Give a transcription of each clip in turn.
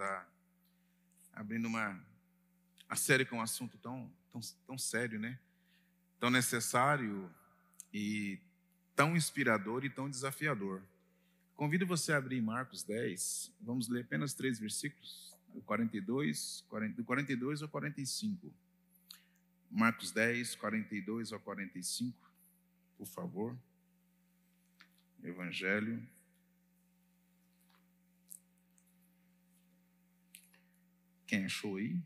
estar tá abrindo uma a série com um assunto tão, tão, tão sério, né? Tão necessário e tão inspirador e tão desafiador. Convido você a abrir Marcos 10. Vamos ler apenas três versículos, 42, 40, do 42 ao 45. Marcos 10, 42 ao 45, por favor. Evangelho. Quem achou aí?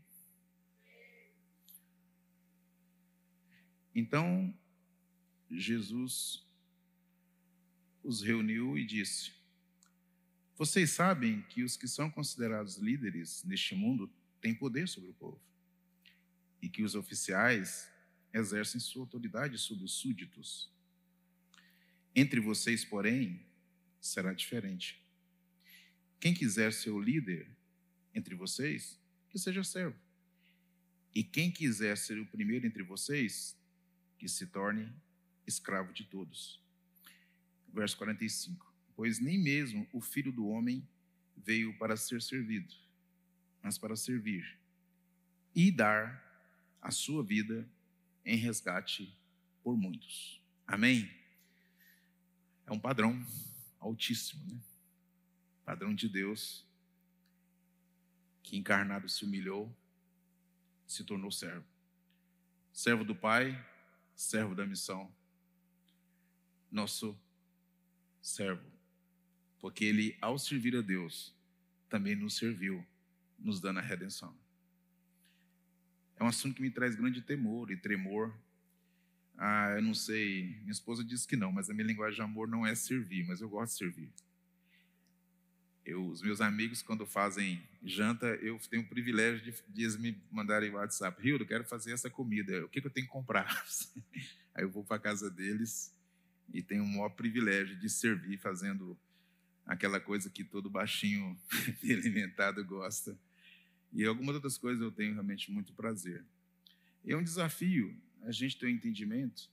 Então, Jesus os reuniu e disse: Vocês sabem que os que são considerados líderes neste mundo têm poder sobre o povo, e que os oficiais exercem sua autoridade sobre os súditos. Entre vocês, porém, será diferente. Quem quiser ser o líder entre vocês, que seja servo. E quem quiser ser o primeiro entre vocês, que se torne escravo de todos. Verso 45. Pois nem mesmo o filho do homem veio para ser servido, mas para servir e dar a sua vida em resgate por muitos. Amém? É um padrão altíssimo, né? Padrão de Deus que encarnado se humilhou, se tornou servo. Servo do Pai, servo da missão, nosso servo, porque ele, ao servir a Deus, também nos serviu, nos dando a redenção. É um assunto que me traz grande temor e tremor. Ah, eu não sei, minha esposa disse que não, mas a minha linguagem de amor não é servir, mas eu gosto de servir. Eu, os meus amigos, quando fazem janta, eu tenho o privilégio de, de me mandarem WhatsApp. Rio, quero fazer essa comida. O que, que eu tenho que comprar? Aí eu vou para a casa deles e tenho o maior privilégio de servir fazendo aquela coisa que todo baixinho alimentado gosta. E algumas outras coisas eu tenho realmente muito prazer. É um desafio a gente ter um entendimento,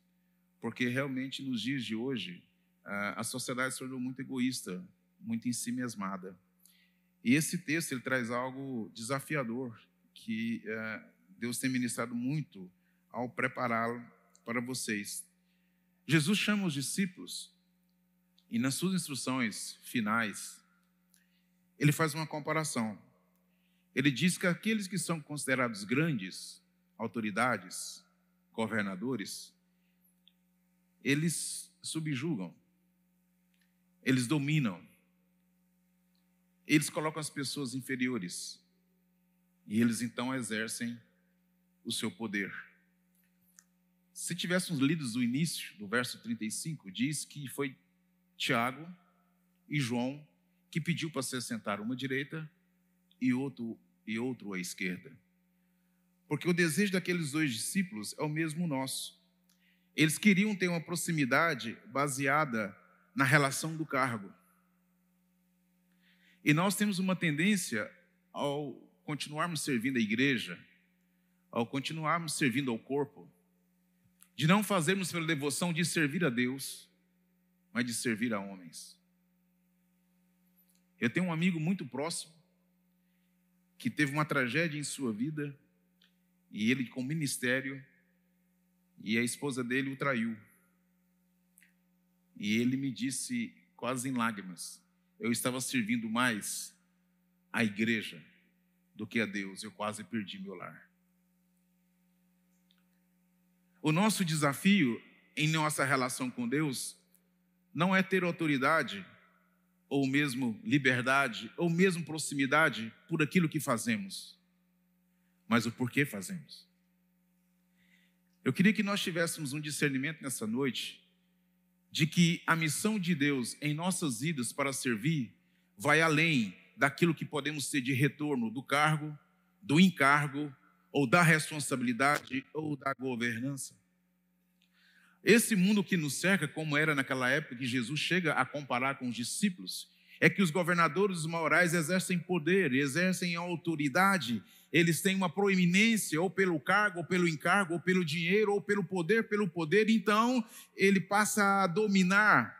porque realmente nos dias de hoje a sociedade se tornou muito egoísta muito em si mesmada. E esse texto ele traz algo desafiador que é, Deus tem ministrado muito ao prepará-lo para vocês. Jesus chama os discípulos e nas suas instruções finais ele faz uma comparação. Ele diz que aqueles que são considerados grandes, autoridades, governadores, eles subjugam, eles dominam, eles colocam as pessoas inferiores e eles então exercem o seu poder. Se tivéssemos lido o início do verso 35, diz que foi Tiago e João que pediu para se sentar uma direita e outro e outro à esquerda. Porque o desejo daqueles dois discípulos é o mesmo nosso. Eles queriam ter uma proximidade baseada na relação do cargo. E nós temos uma tendência, ao continuarmos servindo a igreja, ao continuarmos servindo ao corpo, de não fazermos pela devoção de servir a Deus, mas de servir a homens. Eu tenho um amigo muito próximo que teve uma tragédia em sua vida e ele com ministério e a esposa dele o traiu. E ele me disse quase em lágrimas: eu estava servindo mais a igreja do que a Deus. Eu quase perdi meu lar. O nosso desafio em nossa relação com Deus não é ter autoridade, ou mesmo liberdade, ou mesmo proximidade por aquilo que fazemos, mas o porquê fazemos. Eu queria que nós tivéssemos um discernimento nessa noite de que a missão de Deus em nossas vidas para servir vai além daquilo que podemos ter de retorno do cargo, do encargo, ou da responsabilidade, ou da governança. Esse mundo que nos cerca, como era naquela época que Jesus chega a comparar com os discípulos, é que os governadores morais exercem poder, exercem autoridade, eles têm uma proeminência, ou pelo cargo, ou pelo encargo, ou pelo dinheiro, ou pelo poder, pelo poder, então ele passa a dominar,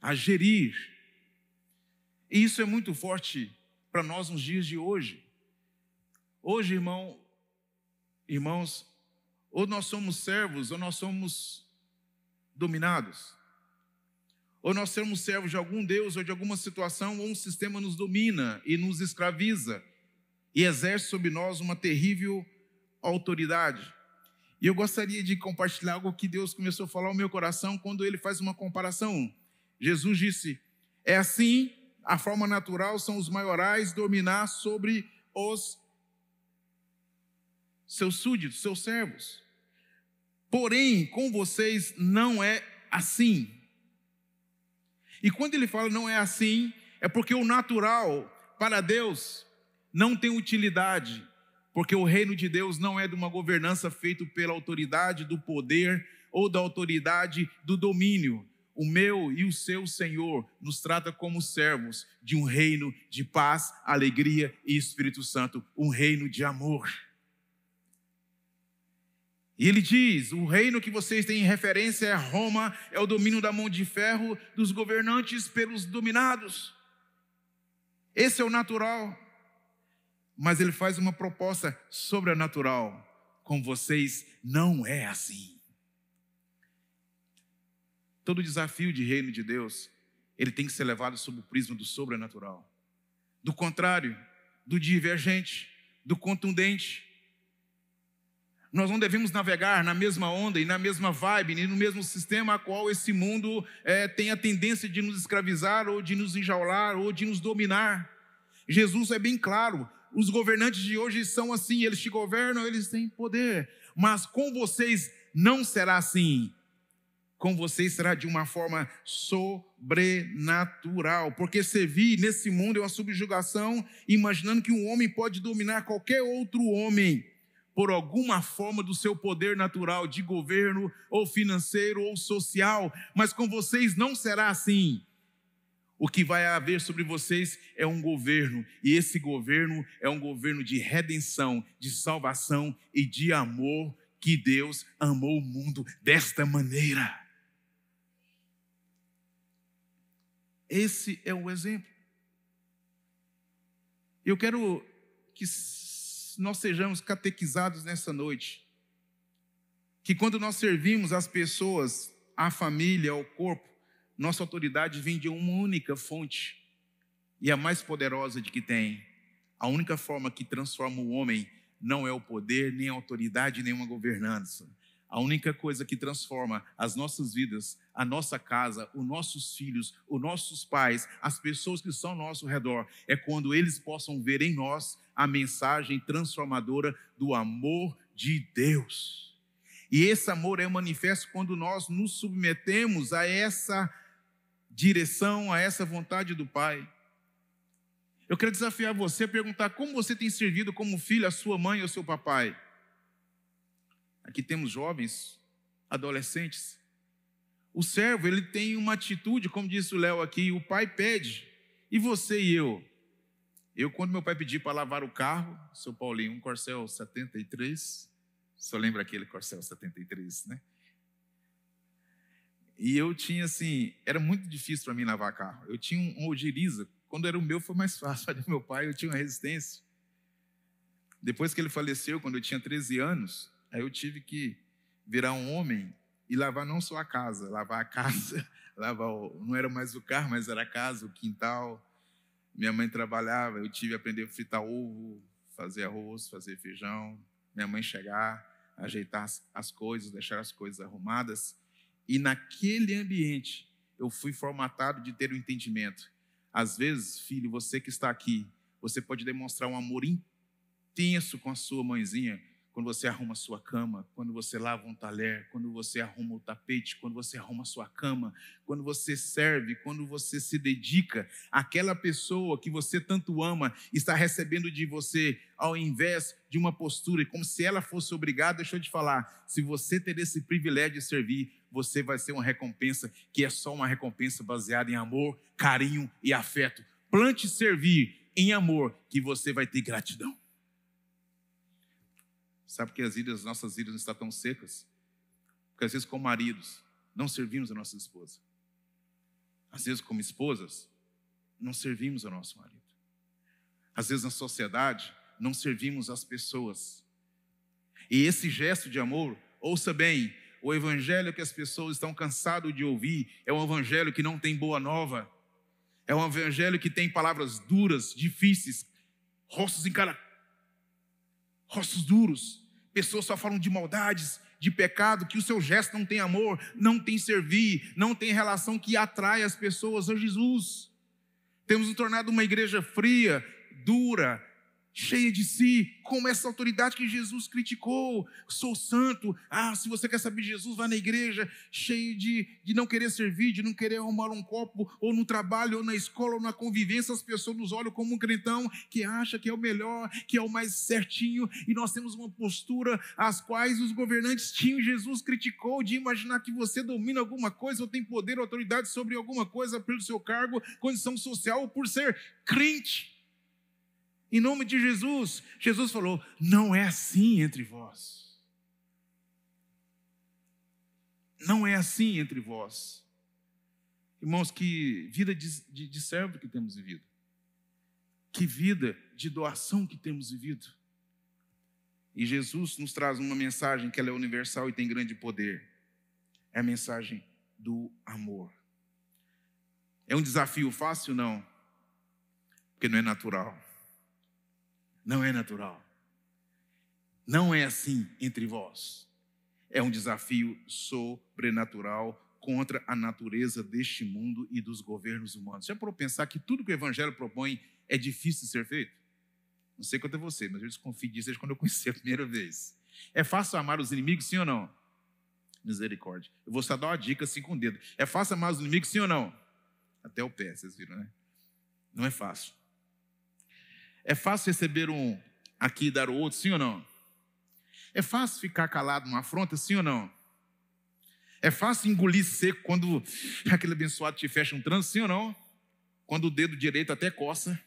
a gerir. E isso é muito forte para nós nos dias de hoje. Hoje, irmão, irmãos, ou nós somos servos ou nós somos dominados. Ou nós somos servos de algum Deus ou de alguma situação, ou um sistema nos domina e nos escraviza e exerce sobre nós uma terrível autoridade. E eu gostaria de compartilhar algo que Deus começou a falar ao meu coração quando ele faz uma comparação. Jesus disse: É assim, a forma natural são os maiorais dominar sobre os seus súditos, seus servos. Porém, com vocês não é assim. E quando ele fala não é assim, é porque o natural para Deus não tem utilidade, porque o reino de Deus não é de uma governança feita pela autoridade do poder ou da autoridade do domínio. O meu e o seu Senhor nos trata como servos de um reino de paz, alegria e Espírito Santo, um reino de amor. E ele diz: o reino que vocês têm em referência é Roma, é o domínio da mão de ferro dos governantes pelos dominados. Esse é o natural mas ele faz uma proposta sobrenatural. Com vocês não é assim. Todo desafio de reino de Deus, ele tem que ser levado sob o prisma do sobrenatural. Do contrário, do divergente, do contundente. Nós não devemos navegar na mesma onda e na mesma vibe, nem no mesmo sistema a qual esse mundo é, tem a tendência de nos escravizar, ou de nos enjaular, ou de nos dominar. Jesus é bem claro: os governantes de hoje são assim, eles te governam, eles têm poder. Mas com vocês não será assim. Com vocês será de uma forma sobrenatural. Porque servir nesse mundo é uma subjugação, imaginando que um homem pode dominar qualquer outro homem por alguma forma do seu poder natural de governo, ou financeiro, ou social. Mas com vocês não será assim. O que vai haver sobre vocês é um governo, e esse governo é um governo de redenção, de salvação e de amor, que Deus amou o mundo desta maneira. Esse é o exemplo. Eu quero que nós sejamos catequizados nessa noite. Que quando nós servimos as pessoas, a família, o corpo, nossa autoridade vem de uma única fonte e a mais poderosa de que tem. A única forma que transforma o homem não é o poder, nem a autoridade, nem uma governança. A única coisa que transforma as nossas vidas, a nossa casa, os nossos filhos, os nossos pais, as pessoas que estão ao nosso redor, é quando eles possam ver em nós a mensagem transformadora do amor de Deus. E esse amor é manifesto quando nós nos submetemos a essa direção a essa vontade do Pai. Eu quero desafiar você a perguntar como você tem servido como filho a sua mãe ou seu papai. Aqui temos jovens, adolescentes. O servo, ele tem uma atitude, como disse o Léo aqui, o pai pede. E você e eu? Eu, quando meu pai pediu para lavar o carro, seu Paulinho, um Corcel 73, só lembra aquele Corcel 73, né? E eu tinha assim, era muito difícil para mim lavar carro. Eu tinha um Ogiriza, quando era o meu foi mais fácil, do meu pai eu tinha uma resistência. Depois que ele faleceu, quando eu tinha 13 anos, aí eu tive que virar um homem e lavar não só a casa, lavar a casa, lavar o, não era mais o carro, mas era a casa, o quintal. Minha mãe trabalhava, eu tive que aprender a fritar ovo, fazer arroz, fazer feijão. Minha mãe chegar, ajeitar as, as coisas, deixar as coisas arrumadas. E naquele ambiente, eu fui formatado de ter o um entendimento. Às vezes, filho, você que está aqui, você pode demonstrar um amor intenso com a sua mãezinha, quando você arruma sua cama, quando você lava um talher, quando você arruma o tapete, quando você arruma sua cama, quando você serve, quando você se dedica, aquela pessoa que você tanto ama está recebendo de você, ao invés de uma postura, como se ela fosse obrigada. Deixa eu te falar, se você ter esse privilégio de servir, você vai ser uma recompensa que é só uma recompensa baseada em amor, carinho e afeto. Plante servir em amor, que você vai ter gratidão. Sabe que as vidas, nossas vidas não estão tão secas? Porque às vezes, como maridos, não servimos a nossa esposa. Às vezes, como esposas, não servimos ao nosso marido. Às vezes na sociedade, não servimos as pessoas. E esse gesto de amor, ouça bem, o evangelho que as pessoas estão cansadas de ouvir é um evangelho que não tem boa nova. É um evangelho que tem palavras duras, difíceis, rostos em cara, rostos duros. Pessoas só falam de maldades, de pecado, que o seu gesto não tem amor, não tem servir, não tem relação que atrai as pessoas a Jesus. Temos nos tornado uma igreja fria, dura, cheia de si, como essa autoridade que Jesus criticou. Sou santo. Ah, se você quer saber de Jesus, vá na igreja, cheio de, de não querer servir, de não querer arrumar um copo, ou no trabalho, ou na escola, ou na convivência. As pessoas nos olham como um crentão que acha que é o melhor, que é o mais certinho, e nós temos uma postura às quais os governantes tinham. Jesus criticou de imaginar que você domina alguma coisa, ou tem poder, ou autoridade sobre alguma coisa pelo seu cargo, condição social, ou por ser crente. Em nome de Jesus, Jesus falou: não é assim entre vós. Não é assim entre vós. Irmãos, que vida de, de, de servo que temos vivido. Que vida de doação que temos vivido. E Jesus nos traz uma mensagem que ela é universal e tem grande poder. É a mensagem do amor. É um desafio fácil? Não. Porque não é natural. Não é natural. Não é assim entre vós. É um desafio sobrenatural contra a natureza deste mundo e dos governos humanos. Já para pensar que tudo que o Evangelho propõe é difícil de ser feito? Não sei quanto é você, mas eu desconfio disso desde quando eu conheci a primeira vez. É fácil amar os inimigos, sim ou não? Misericórdia. Eu vou só dar uma dica assim com o dedo. É fácil amar os inimigos, sim ou não? Até o pé, vocês viram, né? Não é fácil. É fácil receber um aqui e dar o outro, sim ou não? É fácil ficar calado numa afronta, sim ou não? É fácil engolir seco quando aquele abençoado te fecha um trânsito, sim ou não? Quando o dedo direito até coça,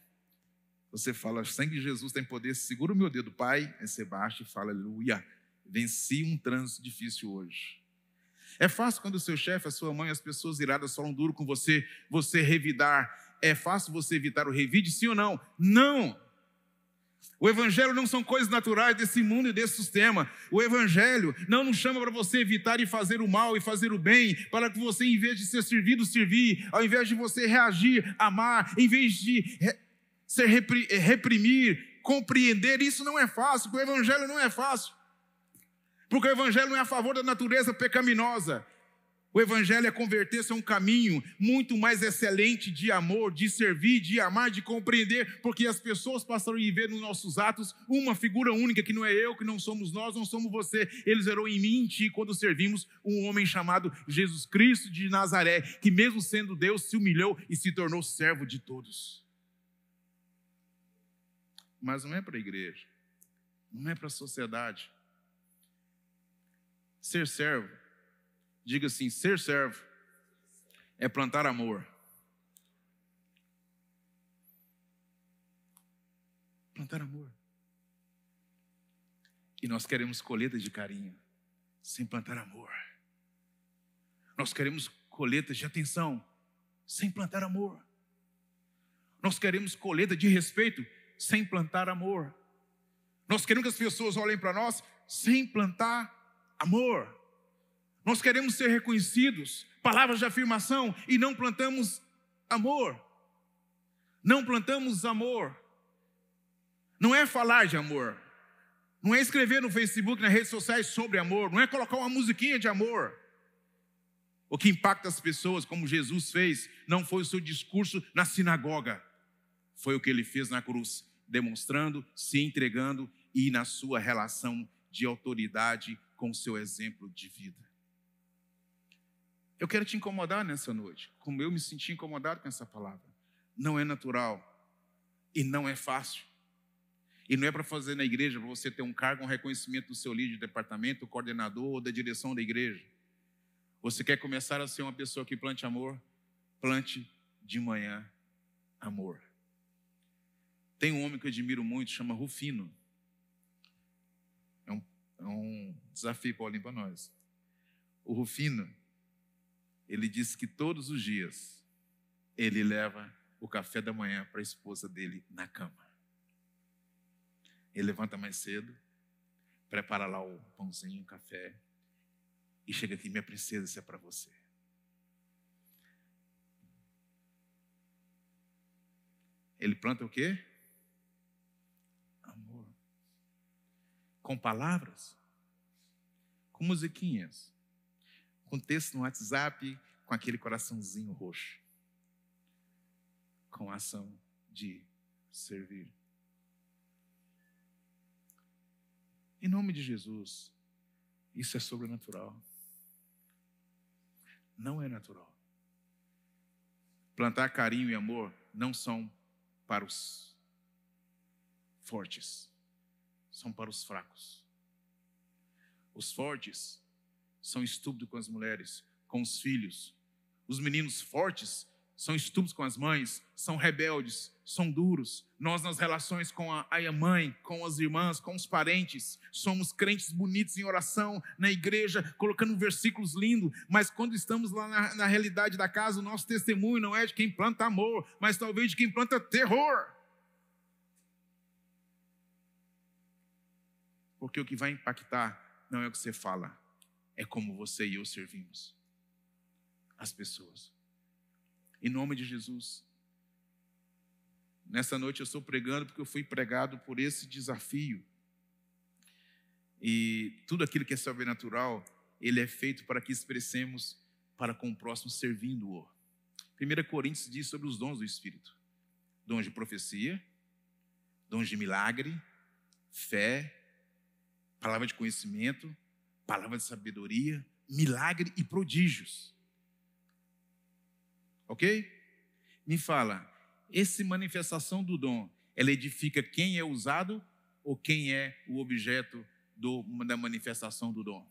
você fala, sangue de Jesus tem poder, segura o meu dedo, Pai, você baixa e fala, aleluia, venci um trânsito difícil hoje. É fácil quando o seu chefe, a sua mãe, as pessoas iradas falam duro com você, você revidar. É fácil você evitar o revide, sim ou não? Não! O Evangelho não são coisas naturais desse mundo e desse sistema. O Evangelho não nos chama para você evitar e fazer o mal e fazer o bem, para que você, em vez de ser servido, servir, ao invés de você reagir, amar, em vez de re ser eh, reprimir, compreender. Isso não é fácil, porque o Evangelho não é fácil. Porque o Evangelho não é a favor da natureza pecaminosa. O Evangelho é converter-se a um caminho muito mais excelente de amor, de servir, de amar, de compreender, porque as pessoas passaram a viver nos nossos atos uma figura única, que não é eu, que não somos nós, não somos você. Eles verão em mim, em ti, quando servimos um homem chamado Jesus Cristo de Nazaré, que mesmo sendo Deus, se humilhou e se tornou servo de todos. Mas não é para a igreja, não é para a sociedade. Ser servo Diga assim: ser servo é plantar amor. Plantar amor. E nós queremos colheitas de carinho, sem plantar amor. Nós queremos colheitas de atenção, sem plantar amor. Nós queremos colheita de respeito, sem plantar amor. Nós queremos que as pessoas olhem para nós, sem plantar amor. Nós queremos ser reconhecidos, palavras de afirmação, e não plantamos amor. Não plantamos amor. Não é falar de amor. Não é escrever no Facebook, nas redes sociais sobre amor. Não é colocar uma musiquinha de amor. O que impacta as pessoas, como Jesus fez, não foi o seu discurso na sinagoga, foi o que ele fez na cruz, demonstrando, se entregando e na sua relação de autoridade com o seu exemplo de vida. Eu quero te incomodar nessa noite, como eu me senti incomodado com essa palavra. Não é natural e não é fácil. E não é para fazer na igreja, para você ter um cargo, um reconhecimento do seu líder de departamento, coordenador ou da direção da igreja. Você quer começar a ser uma pessoa que plante amor? Plante de manhã amor. Tem um homem que eu admiro muito, chama Rufino. É um, é um desafio, Paulinho, para nós. O Rufino, ele diz que todos os dias ele leva o café da manhã para a esposa dele na cama. Ele levanta mais cedo, prepara lá o pãozinho, o café, e chega aqui, minha princesa, isso é para você. Ele planta o quê? Amor. Com palavras, com musiquinhas, com texto no WhatsApp, com aquele coraçãozinho roxo, com a ação de servir. Em nome de Jesus, isso é sobrenatural. Não é natural. Plantar carinho e amor não são para os fortes, são para os fracos. Os fortes são estúpidos com as mulheres, com os filhos. Os meninos fortes são estúpidos com as mães, são rebeldes, são duros. Nós, nas relações com a, a mãe, com as irmãs, com os parentes, somos crentes bonitos em oração, na igreja, colocando versículos lindos, mas quando estamos lá na, na realidade da casa, o nosso testemunho não é de quem planta amor, mas talvez de quem planta terror. Porque o que vai impactar não é o que você fala, é como você e eu servimos as pessoas. Em nome de Jesus. Nessa noite eu estou pregando porque eu fui pregado por esse desafio. E tudo aquilo que é sobrenatural, ele é feito para que expressemos para com o próximo servindo-o. 1 Coríntios diz sobre os dons do Espírito: dons de profecia, dons de milagre, fé, palavra de conhecimento, palavra de sabedoria, milagre e prodígios. Ok? Me fala, essa manifestação do dom, ela edifica quem é usado ou quem é o objeto do, da manifestação do dom?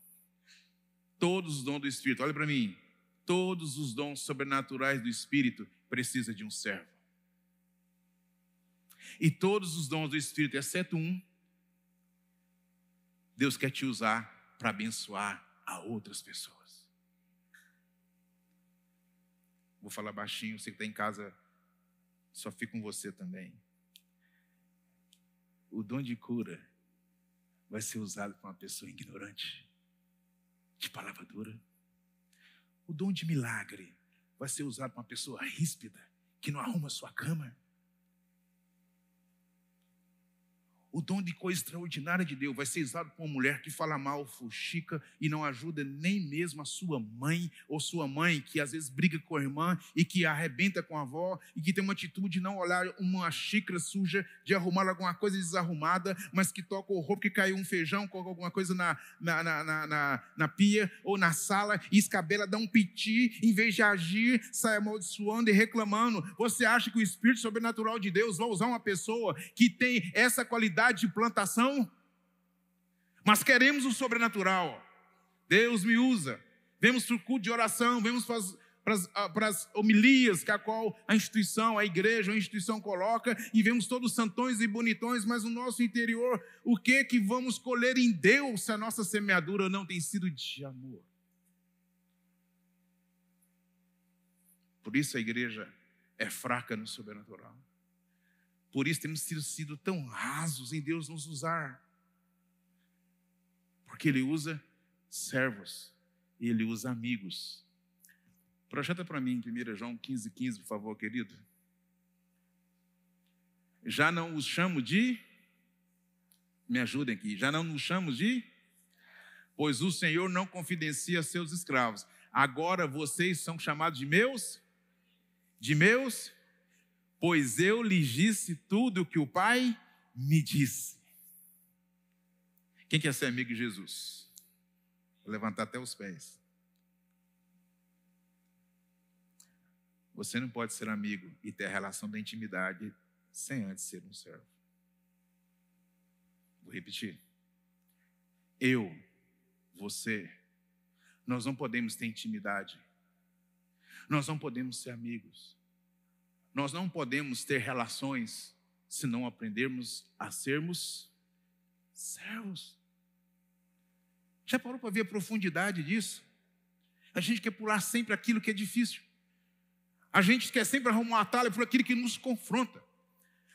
Todos os dons do Espírito, olha para mim, todos os dons sobrenaturais do Espírito precisa de um servo. E todos os dons do Espírito, exceto um, Deus quer te usar para abençoar a outras pessoas. Vou falar baixinho, você que está em casa, só fica com você também. O dom de cura vai ser usado por uma pessoa ignorante, de palavra dura. O dom de milagre vai ser usado por uma pessoa ríspida, que não arruma sua cama. O dom de coisa extraordinária de Deus vai ser usado por uma mulher que fala mal, fuxica e não ajuda nem mesmo a sua mãe ou sua mãe, que às vezes briga com a irmã e que arrebenta com a avó e que tem uma atitude de não olhar uma xícara suja, de arrumar alguma coisa desarrumada, mas que toca o roubo que caiu um feijão, coloca alguma coisa na, na, na, na, na pia ou na sala e escabela, dá um piti, em vez de agir, sai amaldiçoando e reclamando. Você acha que o Espírito Sobrenatural de Deus vai usar uma pessoa que tem essa qualidade? De plantação, mas queremos o sobrenatural. Deus me usa. Vemos para o culto de oração, vemos para as, ah, homilias que a qual a instituição, a igreja, a instituição coloca, e vemos todos santões e bonitões, mas no nosso interior, o que que vamos colher em Deus se a nossa semeadura não tem sido de amor? Por isso a igreja é fraca no sobrenatural. Por isso temos sido, tão rasos em Deus nos usar. Porque Ele usa servos e Ele usa amigos. Projeta para mim, 1 João 15, 15, por favor, querido. Já não os chamo de. Me ajudem aqui. Já não nos chamo de. Pois o Senhor não confidencia seus escravos. Agora vocês são chamados de meus. De meus pois eu lhes disse tudo o que o Pai me disse. Quem quer ser amigo de Jesus? Vou levantar até os pés. Você não pode ser amigo e ter a relação da intimidade sem antes ser um servo. Vou repetir. Eu, você, nós não podemos ter intimidade. Nós não podemos ser amigos nós não podemos ter relações se não aprendermos a sermos servos. Já parou para ver a profundidade disso? A gente quer pular sempre aquilo que é difícil. A gente quer sempre arrumar um atalho por aquilo que nos confronta.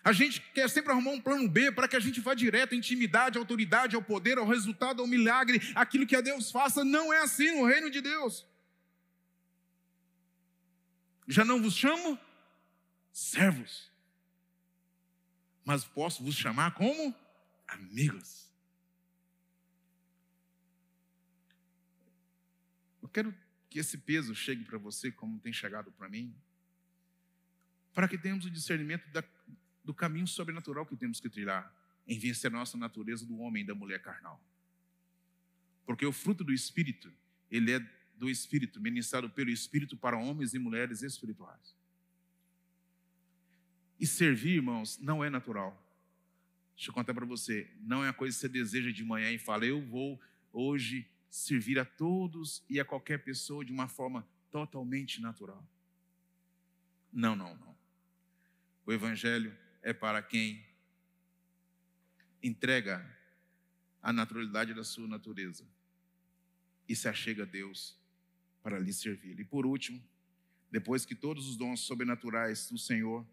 A gente quer sempre arrumar um plano B para que a gente vá direto à intimidade, à autoridade, ao poder, ao resultado, ao milagre, aquilo que a Deus faça. Não é assim no reino de Deus. Já não vos chamo servos, mas posso vos chamar como amigos. Eu quero que esse peso chegue para você, como tem chegado para mim, para que tenhamos o discernimento da, do caminho sobrenatural que temos que trilhar em vencer a nossa natureza do homem e da mulher carnal. Porque o fruto do Espírito, ele é do Espírito, ministrado pelo Espírito para homens e mulheres espirituais. E servir, irmãos, não é natural. Deixa eu contar para você, não é a coisa que você deseja de manhã e fala, eu vou hoje servir a todos e a qualquer pessoa de uma forma totalmente natural. Não, não, não. O Evangelho é para quem entrega a naturalidade da sua natureza e se achega a Deus para lhe servir. E por último, depois que todos os dons sobrenaturais do Senhor,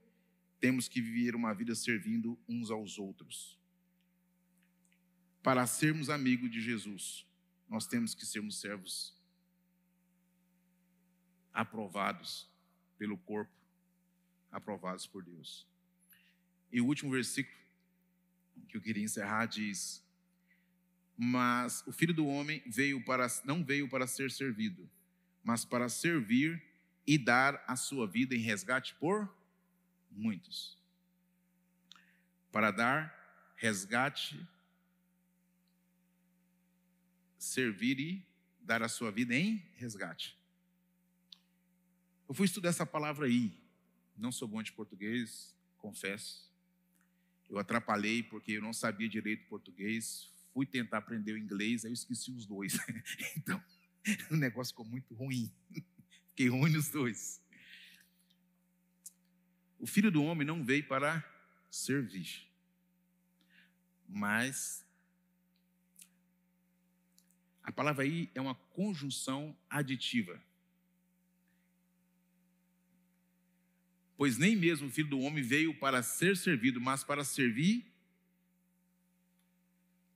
temos que viver uma vida servindo uns aos outros. Para sermos amigos de Jesus, nós temos que sermos servos aprovados pelo corpo, aprovados por Deus. E o último versículo que eu queria encerrar diz: Mas o filho do homem veio para não veio para ser servido, mas para servir e dar a sua vida em resgate por muitos. Para dar resgate, servir e dar a sua vida em resgate. Eu fui estudar essa palavra aí. Não sou bom de português, confesso. Eu atrapalhei porque eu não sabia direito português. Fui tentar aprender o inglês, aí eu esqueci os dois. então, o negócio ficou muito ruim. Fiquei ruim nos dois. O filho do homem não veio para servir, mas a palavra aí é uma conjunção aditiva. Pois nem mesmo o filho do homem veio para ser servido, mas para servir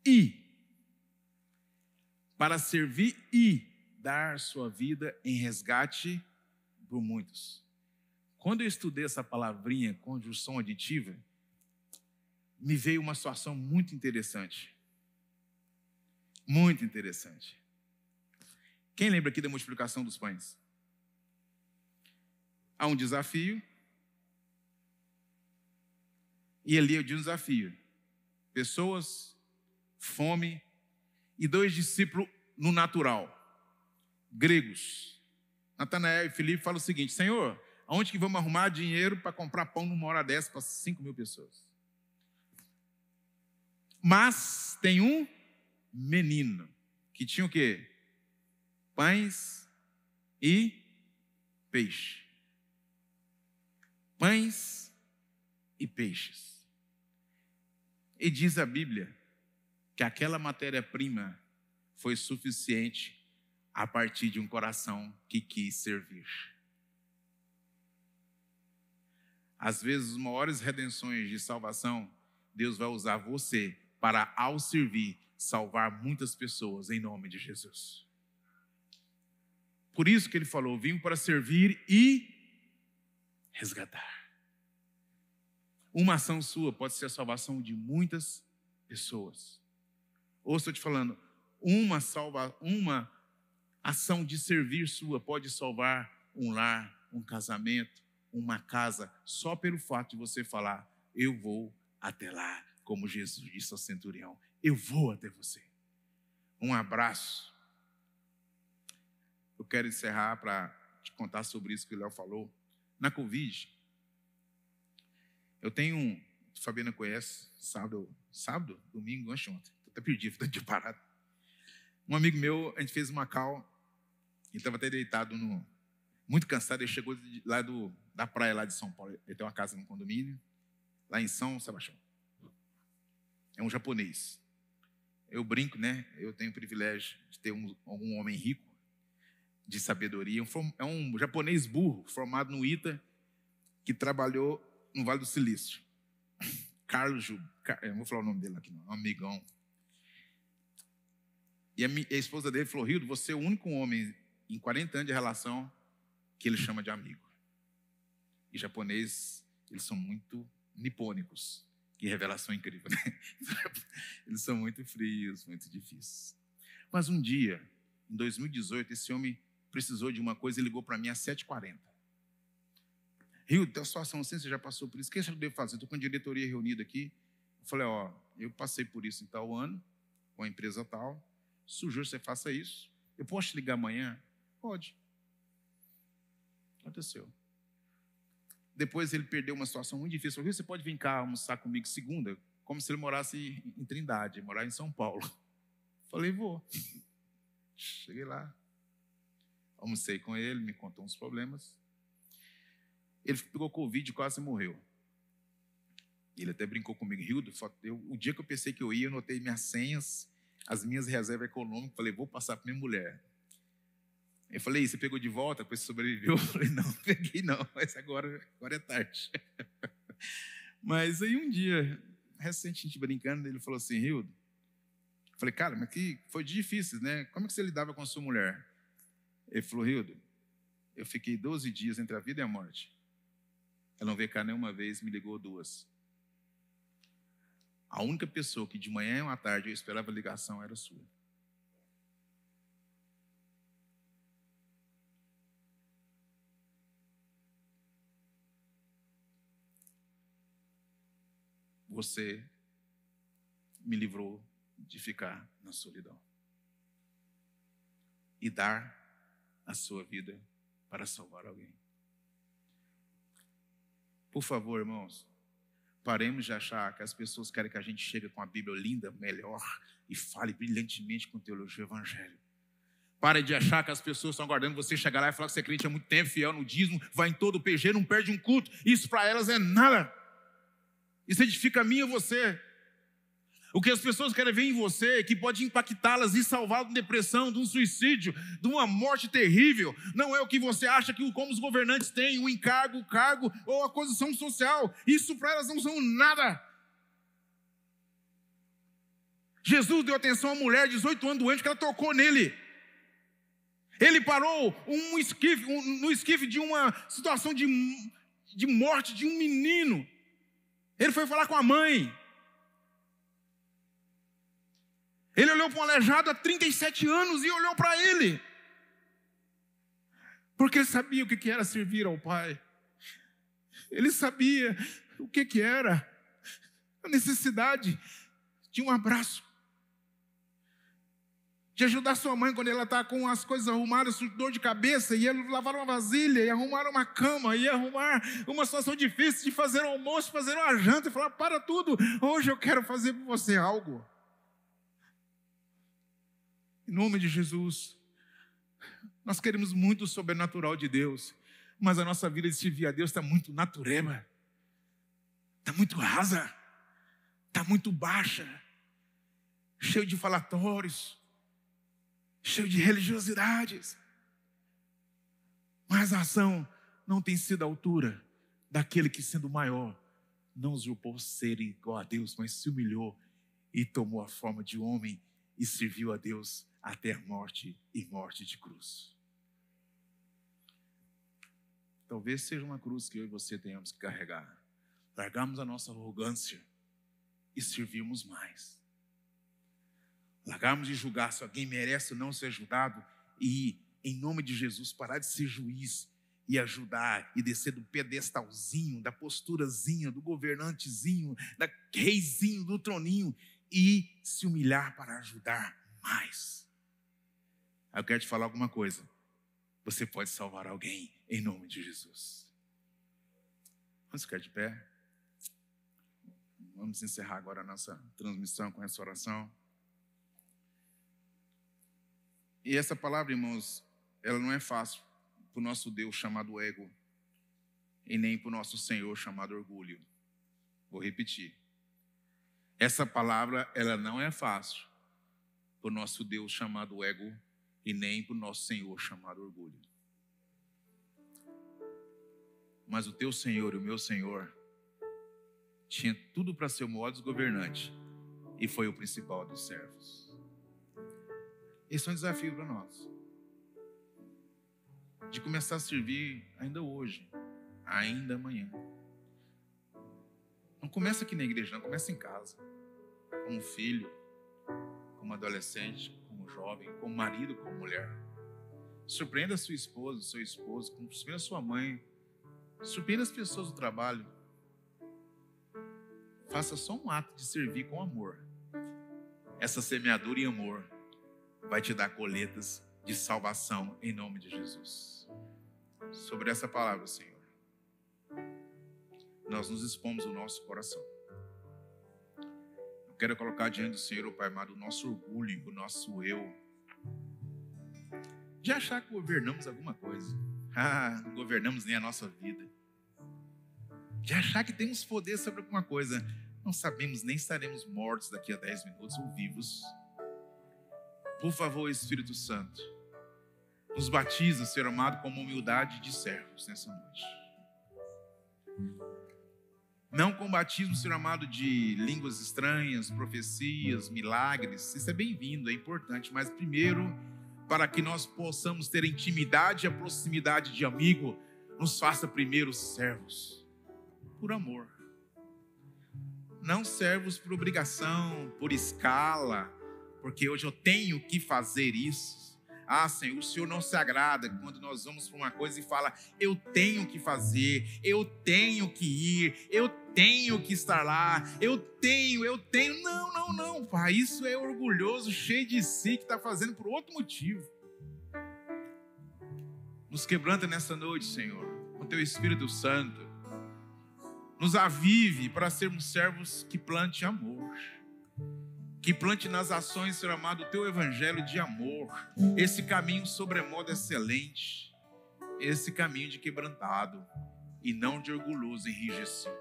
e para servir e dar sua vida em resgate por muitos. Quando eu estudei essa palavrinha, conjunção aditiva, me veio uma situação muito interessante. Muito interessante. Quem lembra aqui da multiplicação dos pães? Há um desafio e ali eu de um desafio. Pessoas, fome e dois discípulos no natural, gregos. Natanael e Filipe falam o seguinte: Senhor, aonde que vamos arrumar dinheiro para comprar pão numa hora dessa para cinco mil pessoas? Mas tem um menino que tinha o quê? Pães e peixe. Pães e peixes. E diz a Bíblia que aquela matéria-prima foi suficiente a partir de um coração que quis servir. Às vezes, as maiores redenções de salvação, Deus vai usar você para, ao servir, salvar muitas pessoas em nome de Jesus. Por isso que ele falou: vim para servir e resgatar. Uma ação sua pode ser a salvação de muitas pessoas. Ou estou te falando, uma salva, uma ação de servir sua pode salvar um lar, um casamento, uma casa, só pelo fato de você falar: eu vou até lá, como Jesus disse ao centurião, eu vou até você. Um abraço. Eu quero encerrar para te contar sobre isso que o Léo falou. Na Covid, eu tenho um, Fabiana conhece, sábado, sábado, domingo, ontem, até perdido, estou parado. Um amigo meu, a gente fez uma cal, ele estava até deitado no, muito cansado, ele chegou lá do, da praia lá de São Paulo, ele tem uma casa no condomínio, lá em São Sebastião. É um japonês. Eu brinco, né? Eu tenho o privilégio de ter um, homem rico. de sabedoria. É um japonês burro, formado no ITA, que trabalhou no Vale do Silício. Carlos eu vou falar o nome dele aqui, não, um amigão. E a, minha, a esposa dele falou: Rildo, você é o único homem em 40 anos de relação que ele chama de amigo. E japonês, eles são muito nipônicos. Que revelação incrível, né? Eles são muito frios, muito difíceis. Mas um dia, em 2018, esse homem precisou de uma coisa e ligou para mim às 7h40. Rio, uma situação assim, você já passou por isso. O que eu devo fazer? Estou com a diretoria reunida aqui. Eu falei, ó, eu passei por isso em tal ano, com a empresa tal. Sugiro que você faça isso. Eu posso te ligar amanhã? Pode. Aconteceu. Depois ele perdeu uma situação muito difícil. Falei, você pode vir cá almoçar comigo segunda? Como se ele morasse em Trindade, morar em São Paulo. Falei, vou. Cheguei lá. Almocei com ele, me contou uns problemas. Ele pegou Covid e quase morreu. Ele até brincou comigo, Hildo, eu, o dia que eu pensei que eu ia, eu notei minhas senhas, as minhas reservas econômicas, falei, vou passar para minha mulher. Eu falei, você pegou de volta, depois sobreviveu? Eu falei, não, peguei não, mas agora, agora é tarde. Mas aí um dia, recente, a gente brincando, ele falou assim, Hildo, eu falei, cara, mas que foi difícil, né? Como é que você lidava com a sua mulher? Ele falou, Hildo, eu fiquei 12 dias entre a vida e a morte. Ela não veio cá nenhuma vez, me ligou duas. A única pessoa que de manhã e uma tarde eu esperava ligação era sua. Você me livrou de ficar na solidão e dar a sua vida para salvar alguém. Por favor, irmãos, paremos de achar que as pessoas querem que a gente chegue com a Bíblia linda, melhor e fale brilhantemente com teologia Evangelho. Pare de achar que as pessoas estão aguardando você chegar lá e falar que você é crente há muito tempo, fiel no dízimo, vai em todo o PG, não perde um culto. Isso para elas é nada. Isso edifica a mim e você. O que as pessoas querem ver em você, que pode impactá-las e salvá-las de depressão, de um suicídio, de uma morte terrível, não é o que você acha que como os governantes têm, o encargo, o cargo ou a posição social. Isso para elas não são nada. Jesus deu atenção a uma mulher de 18 anos doente que ela tocou nele. Ele parou um esquife, um, no esquife de uma situação de, de morte de um menino. Ele foi falar com a mãe. Ele olhou para um aleijado há 37 anos e olhou para ele. Porque ele sabia o que era servir ao Pai. Ele sabia o que era a necessidade de um abraço. De ajudar sua mãe quando ela está com as coisas arrumadas, dor de cabeça, e lavar uma vasilha, e arrumar uma cama, e arrumar uma situação difícil de fazer um almoço, fazer uma janta, e falar: para tudo, hoje eu quero fazer por você algo. Em nome de Jesus. Nós queremos muito o sobrenatural de Deus, mas a nossa vida de servir a Deus está muito natureba, está muito rasa, está muito baixa, cheio de falatórios, cheio de religiosidades. Mas a ação não tem sido a altura daquele que, sendo maior, não usurpou ser igual a Deus, mas se humilhou e tomou a forma de homem e serviu a Deus até a morte e morte de cruz. Talvez seja uma cruz que eu e você tenhamos que carregar. Largamos a nossa arrogância e servirmos mais. Largarmos de julgar se alguém merece ou não ser ajudado e, em nome de Jesus, parar de ser juiz e ajudar e descer do pedestalzinho, da posturazinha, do governantezinho, da reizinho, do troninho e se humilhar para ajudar mais. Eu quero te falar alguma coisa. Você pode salvar alguém em nome de Jesus. Vamos ficar de pé. Vamos encerrar agora a nossa transmissão com essa oração. E essa palavra, irmãos, ela não é fácil para o nosso Deus chamado ego e nem para o nosso Senhor chamado orgulho. Vou repetir. Essa palavra, ela não é fácil para o nosso Deus chamado ego e nem para o nosso Senhor chamado orgulho. Mas o teu Senhor e o meu Senhor tinha tudo para ser o maior governante e foi o principal dos servos. Esse é um desafio para nós. De começar a servir ainda hoje, ainda amanhã. Não começa aqui na igreja, não, começa em casa. Como filho, como adolescente, como jovem, como marido, como mulher. Surpreenda sua esposa, seu esposo, surpreenda sua mãe, surpreenda as pessoas do trabalho. Faça só um ato de servir com amor essa semeadura em amor vai te dar colheitas de salvação em nome de Jesus. Sobre essa palavra, Senhor, nós nos expomos o nosso coração. Eu quero colocar diante do Senhor, o Pai amado, o nosso orgulho, o nosso eu, de achar que governamos alguma coisa. Ah, não governamos nem a nossa vida. De achar que temos poder sobre alguma coisa não sabemos nem estaremos mortos daqui a 10 minutos ou vivos. Por favor, Espírito Santo, nos batiza, Senhor amado, com humildade de servos nessa noite. Não com batismo, Senhor amado, de línguas estranhas, profecias, milagres. Isso é bem-vindo, é importante, mas primeiro, para que nós possamos ter intimidade e a proximidade de amigo, nos faça primeiro servos, por amor não servos por obrigação, por escala, porque hoje eu tenho que fazer isso. Ah, Senhor, o Senhor não se agrada quando nós vamos para uma coisa e fala, eu tenho que fazer, eu tenho que ir, eu tenho que estar lá, eu tenho, eu tenho. Não, não, não, Pai, isso é orgulhoso, cheio de si, que está fazendo por outro motivo. Nos quebranta nessa noite, Senhor, com teu Espírito Santo nos avive para sermos servos que plante amor. Que plante nas ações, Senhor amado, o teu evangelho de amor. Esse caminho sobremodo excelente. Esse caminho de quebrantado e não de orgulhoso, enrijecido.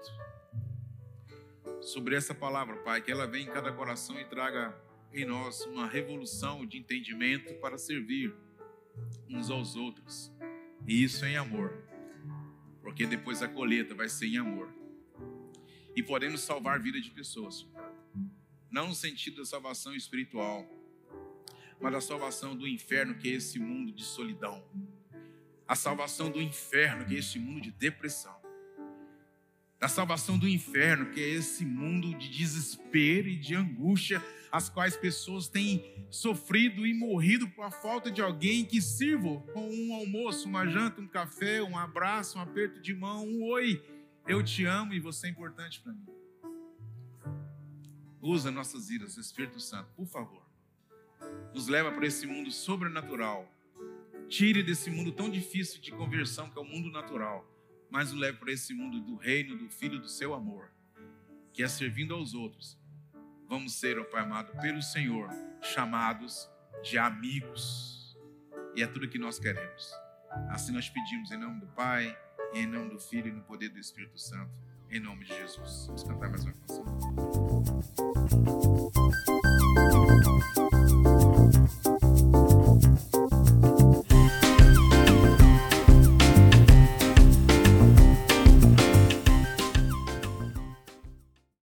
Sobre essa palavra, Pai, que ela venha em cada coração e traga em nós uma revolução de entendimento para servir uns aos outros. E isso em amor. Porque depois a colheita vai ser em amor e podemos salvar a vida de pessoas. Não no sentido da salvação espiritual, mas da salvação do inferno, que é esse mundo de solidão. A salvação do inferno, que é esse mundo de depressão. Da salvação do inferno, que é esse mundo de desespero e de angústia, as quais pessoas têm sofrido e morrido por falta de alguém que sirva com um almoço, uma janta, um café, um abraço, um aperto de mão, um oi eu te amo e você é importante para mim. Usa nossas vidas, Espírito Santo, por favor. Nos leva para esse mundo sobrenatural. Tire desse mundo tão difícil de conversão que é o mundo natural, mas nos leve para esse mundo do reino do Filho do seu amor, que é servindo aos outros. Vamos ser, ó Pai amado, pelo Senhor, chamados de amigos. E é tudo que nós queremos. Assim nós pedimos em nome do Pai em nome do Filho e no poder do Espírito Santo. Em nome de Jesus. Vamos cantar mais uma canção. Música